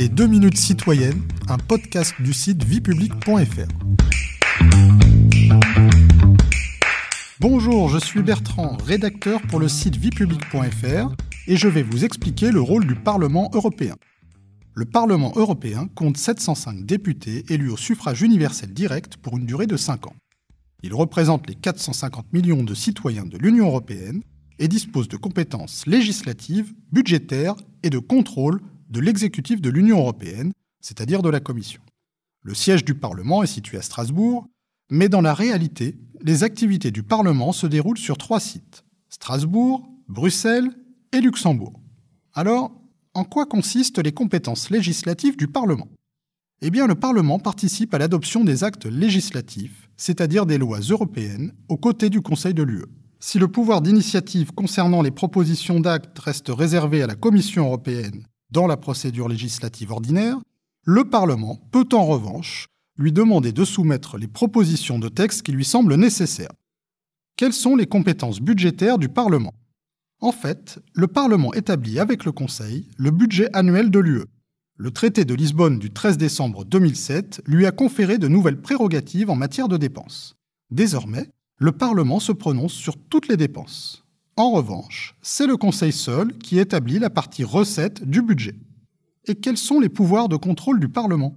Les 2 minutes citoyennes, un podcast du site viepublic.fr. Bonjour, je suis Bertrand, rédacteur pour le site viepublic.fr et je vais vous expliquer le rôle du Parlement européen. Le Parlement européen compte 705 députés élus au suffrage universel direct pour une durée de 5 ans. Il représente les 450 millions de citoyens de l'Union européenne et dispose de compétences législatives, budgétaires et de contrôle de l'exécutif de l'Union européenne, c'est-à-dire de la Commission. Le siège du Parlement est situé à Strasbourg, mais dans la réalité, les activités du Parlement se déroulent sur trois sites Strasbourg, Bruxelles et Luxembourg. Alors, en quoi consistent les compétences législatives du Parlement? Eh bien, le Parlement participe à l'adoption des actes législatifs, c'est-à-dire des lois européennes, aux côtés du Conseil de l'UE. Si le pouvoir d'initiative concernant les propositions d'actes reste réservé à la Commission européenne dans la procédure législative ordinaire, le Parlement peut en revanche lui demander de soumettre les propositions de texte qui lui semblent nécessaires. Quelles sont les compétences budgétaires du Parlement? En fait, le Parlement établit avec le Conseil le budget annuel de l'UE. Le traité de Lisbonne du 13 décembre 2007 lui a conféré de nouvelles prérogatives en matière de dépenses. Désormais, le Parlement se prononce sur toutes les dépenses. En revanche, c'est le Conseil seul qui établit la partie recette du budget. Et quels sont les pouvoirs de contrôle du Parlement?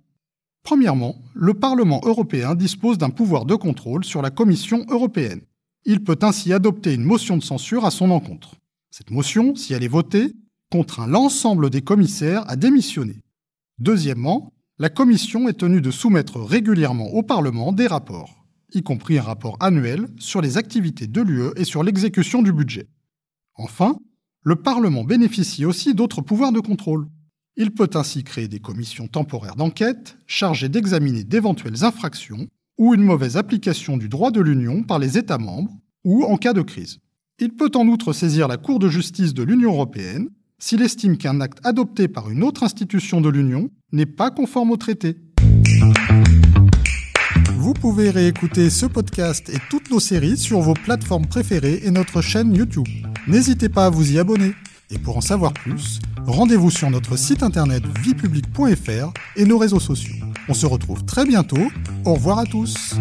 Premièrement, le Parlement européen dispose d'un pouvoir de contrôle sur la Commission européenne. Il peut ainsi adopter une motion de censure à son encontre. Cette motion, si elle est votée, contraint l'ensemble des commissaires à démissionner. Deuxièmement, la Commission est tenue de soumettre régulièrement au Parlement des rapports, y compris un rapport annuel sur les activités de l'UE et sur l'exécution du budget. Enfin, le Parlement bénéficie aussi d'autres pouvoirs de contrôle. Il peut ainsi créer des commissions temporaires d'enquête chargées d'examiner d'éventuelles infractions ou une mauvaise application du droit de l'Union par les États membres ou en cas de crise. Il peut en outre saisir la Cour de justice de l'Union européenne s'il estime qu'un acte adopté par une autre institution de l'Union n'est pas conforme au traité. Vous pouvez réécouter ce podcast et toutes nos séries sur vos plateformes préférées et notre chaîne YouTube. N'hésitez pas à vous y abonner. Et pour en savoir plus, rendez-vous sur notre site internet viepublic.fr et nos réseaux sociaux. On se retrouve très bientôt. Au revoir à tous.